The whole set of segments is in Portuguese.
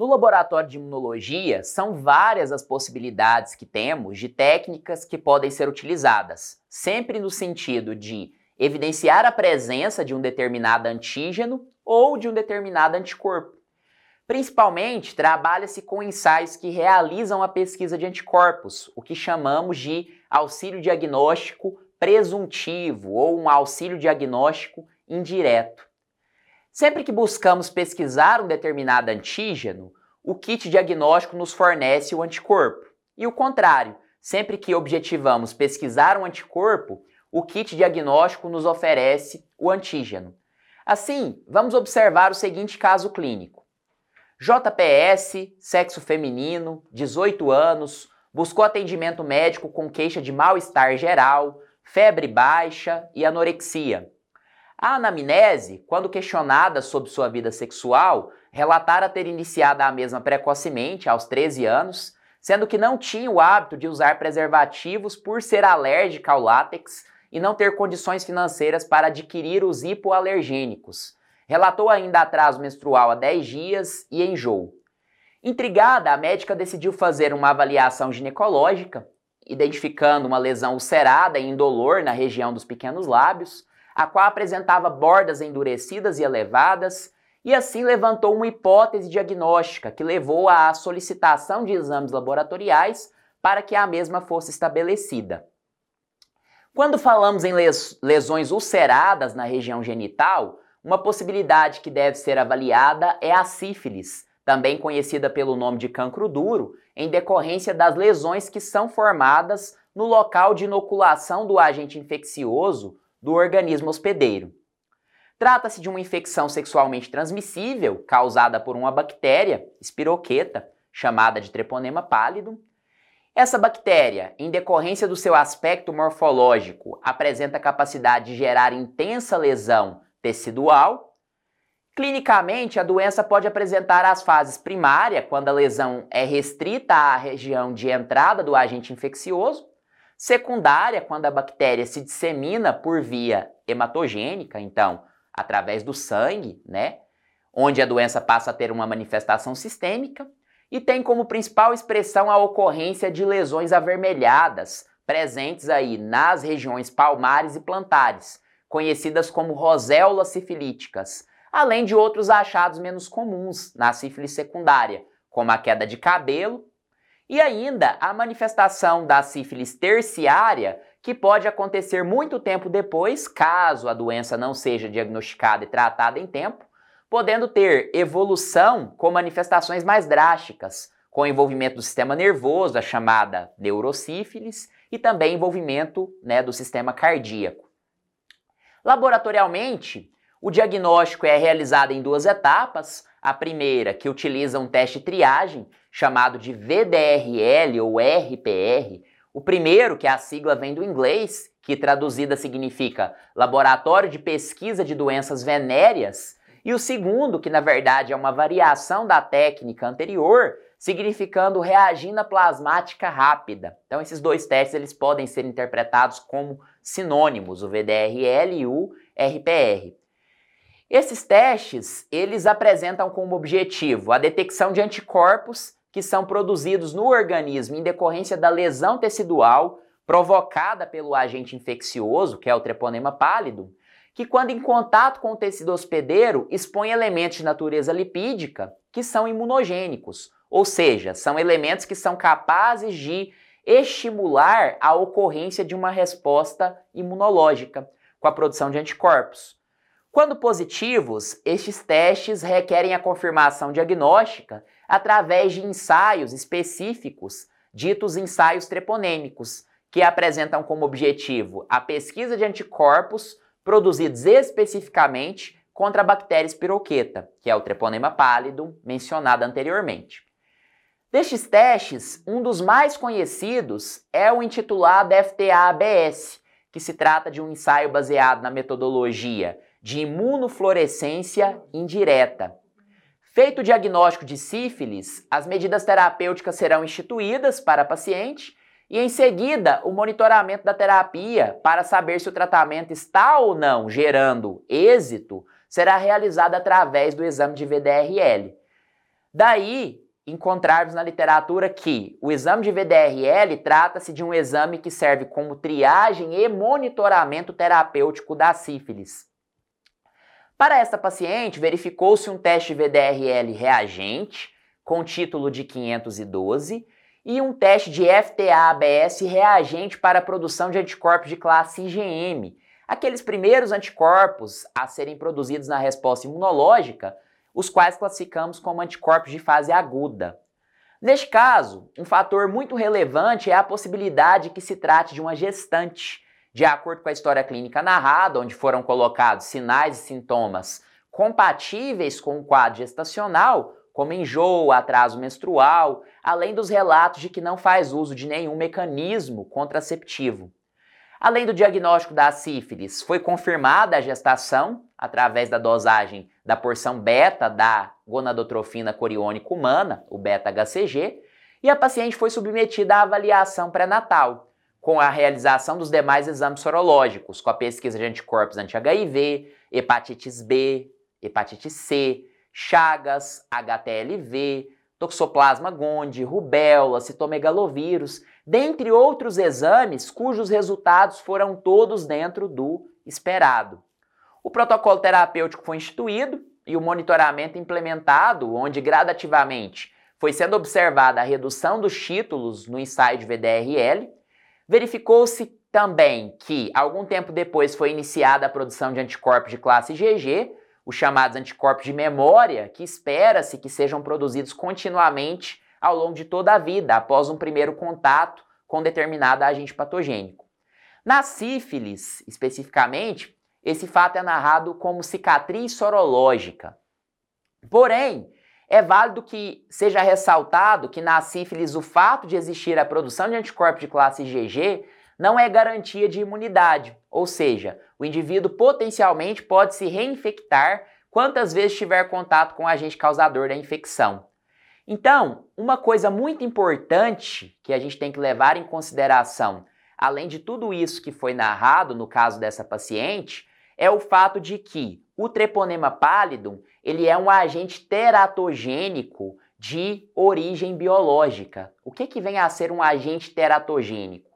No laboratório de imunologia, são várias as possibilidades que temos de técnicas que podem ser utilizadas, sempre no sentido de evidenciar a presença de um determinado antígeno ou de um determinado anticorpo. Principalmente, trabalha-se com ensaios que realizam a pesquisa de anticorpos, o que chamamos de auxílio diagnóstico presuntivo ou um auxílio diagnóstico indireto. Sempre que buscamos pesquisar um determinado antígeno, o kit diagnóstico nos fornece o anticorpo. E o contrário, sempre que objetivamos pesquisar um anticorpo, o kit diagnóstico nos oferece o antígeno. Assim, vamos observar o seguinte caso clínico. JPS, sexo feminino, 18 anos, buscou atendimento médico com queixa de mal-estar geral, febre baixa e anorexia. A anamnese, quando questionada sobre sua vida sexual, relatara ter iniciado a mesma precocemente, aos 13 anos, sendo que não tinha o hábito de usar preservativos por ser alérgica ao látex e não ter condições financeiras para adquirir os hipoalergênicos. Relatou ainda atraso menstrual há 10 dias e enjoo. Intrigada, a médica decidiu fazer uma avaliação ginecológica, identificando uma lesão ulcerada e indolor na região dos pequenos lábios, a qual apresentava bordas endurecidas e elevadas, e assim levantou uma hipótese diagnóstica que levou à solicitação de exames laboratoriais para que a mesma fosse estabelecida. Quando falamos em lesões ulceradas na região genital, uma possibilidade que deve ser avaliada é a sífilis, também conhecida pelo nome de cancro duro, em decorrência das lesões que são formadas no local de inoculação do agente infeccioso do organismo hospedeiro. Trata-se de uma infecção sexualmente transmissível causada por uma bactéria, espiroqueta, chamada de treponema pálido. Essa bactéria, em decorrência do seu aspecto morfológico, apresenta capacidade de gerar intensa lesão tecidual. Clinicamente, a doença pode apresentar as fases primária, quando a lesão é restrita à região de entrada do agente infeccioso, Secundária, quando a bactéria se dissemina por via hematogênica, então, através do sangue, né? Onde a doença passa a ter uma manifestação sistêmica. E tem como principal expressão a ocorrência de lesões avermelhadas, presentes aí nas regiões palmares e plantares, conhecidas como roséolas sifilíticas, além de outros achados menos comuns na sífilis secundária, como a queda de cabelo e ainda a manifestação da sífilis terciária, que pode acontecer muito tempo depois, caso a doença não seja diagnosticada e tratada em tempo, podendo ter evolução com manifestações mais drásticas, com envolvimento do sistema nervoso, a chamada neurosífilis, e também envolvimento né, do sistema cardíaco. Laboratorialmente, o diagnóstico é realizado em duas etapas. A primeira, que utiliza um teste triagem, chamado de VDRL ou RPR. O primeiro, que é a sigla vem do inglês, que traduzida significa Laboratório de Pesquisa de Doenças Venéreas, e o segundo, que na verdade é uma variação da técnica anterior, significando reagina plasmática rápida. Então esses dois testes eles podem ser interpretados como sinônimos, o VDRL e o RPR. Esses testes, eles apresentam como objetivo a detecção de anticorpos que são produzidos no organismo em decorrência da lesão tecidual provocada pelo agente infeccioso, que é o treponema pálido, que quando em contato com o tecido hospedeiro expõe elementos de natureza lipídica que são imunogênicos, ou seja, são elementos que são capazes de estimular a ocorrência de uma resposta imunológica com a produção de anticorpos. Quando positivos, estes testes requerem a confirmação diagnóstica através de ensaios específicos, ditos ensaios treponêmicos, que apresentam como objetivo a pesquisa de anticorpos produzidos especificamente contra a bactéria espiroqueta, que é o treponema pálido mencionado anteriormente. Destes testes, um dos mais conhecidos é o intitulado FTA-ABS, que se trata de um ensaio baseado na metodologia de imunofluorescência indireta. Feito o diagnóstico de sífilis, as medidas terapêuticas serão instituídas para a paciente e, em seguida, o monitoramento da terapia para saber se o tratamento está ou não gerando êxito será realizado através do exame de VDRL. Daí, encontrarmos na literatura que o exame de VDRL trata-se de um exame que serve como triagem e monitoramento terapêutico da sífilis. Para esta paciente, verificou-se um teste VDRL reagente com título de 512 e um teste de FTA-ABS reagente para a produção de anticorpos de classe IgM, aqueles primeiros anticorpos a serem produzidos na resposta imunológica os quais classificamos como anticorpos de fase aguda. Neste caso, um fator muito relevante é a possibilidade que se trate de uma gestante. De acordo com a história clínica narrada, onde foram colocados sinais e sintomas compatíveis com o quadro gestacional, como enjoo, atraso menstrual, além dos relatos de que não faz uso de nenhum mecanismo contraceptivo. Além do diagnóstico da sífilis, foi confirmada a gestação através da dosagem da porção beta da gonadotrofina coriônica humana, o beta-HCG, e a paciente foi submetida à avaliação pré-natal, com a realização dos demais exames sorológicos, com a pesquisa de anticorpos anti-HIV, hepatites B, hepatite C, Chagas, HTLV, Toxoplasma gondii, rubéola, citomegalovírus, dentre outros exames cujos resultados foram todos dentro do esperado. O protocolo terapêutico foi instituído e o monitoramento implementado, onde gradativamente foi sendo observada a redução dos títulos no ensaio de VDRL. Verificou-se também que, algum tempo depois, foi iniciada a produção de anticorpos de classe IgG, os chamados anticorpos de memória, que espera-se que sejam produzidos continuamente ao longo de toda a vida, após um primeiro contato com determinado agente patogênico. Na sífilis, especificamente, esse fato é narrado como cicatriz sorológica. Porém, é válido que seja ressaltado que na sífilis o fato de existir a produção de anticorpos de classe IgG não é garantia de imunidade, ou seja, o indivíduo potencialmente pode se reinfectar quantas vezes tiver contato com o agente causador da infecção. Então, uma coisa muito importante que a gente tem que levar em consideração, além de tudo isso que foi narrado no caso dessa paciente, é o fato de que o treponema pallidum, ele é um agente teratogênico de origem biológica. O que, que vem a ser um agente teratogênico?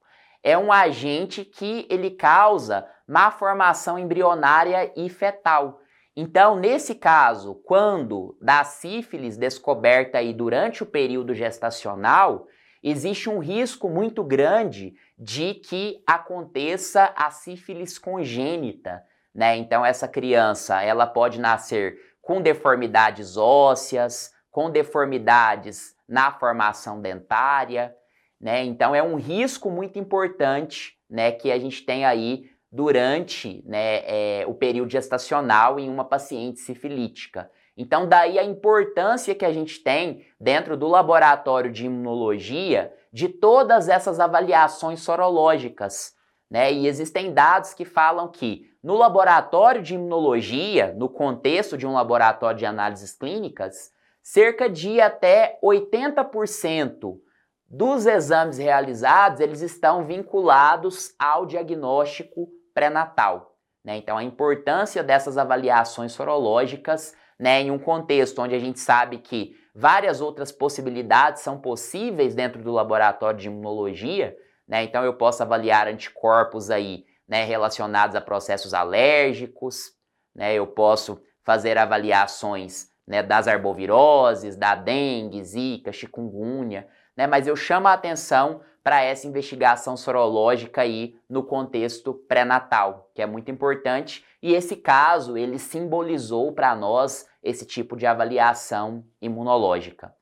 é um agente que ele causa má formação embrionária e fetal. Então, nesse caso, quando da sífilis descoberta aí durante o período gestacional, existe um risco muito grande de que aconteça a sífilis congênita, né? Então essa criança, ela pode nascer com deformidades ósseas, com deformidades na formação dentária, né? Então é um risco muito importante, né, que a gente tem aí durante né, é, o período gestacional em uma paciente sifilítica. Então, daí a importância que a gente tem dentro do laboratório de imunologia de todas essas avaliações sorológicas. Né? E existem dados que falam que no laboratório de imunologia, no contexto de um laboratório de análises clínicas, cerca de até 80% dos exames realizados, eles estão vinculados ao diagnóstico pré-natal. Né? Então, a importância dessas avaliações sorológicas né, em um contexto onde a gente sabe que várias outras possibilidades são possíveis dentro do laboratório de imunologia, né? Então eu posso avaliar anticorpos aí, né, relacionados a processos alérgicos, né? Eu posso fazer avaliações, né, das arboviroses, da dengue, zika, chikungunya, né? Mas eu chamo a atenção para essa investigação sorológica aí no contexto pré-natal, que é muito importante, e esse caso ele simbolizou para nós esse tipo de avaliação imunológica.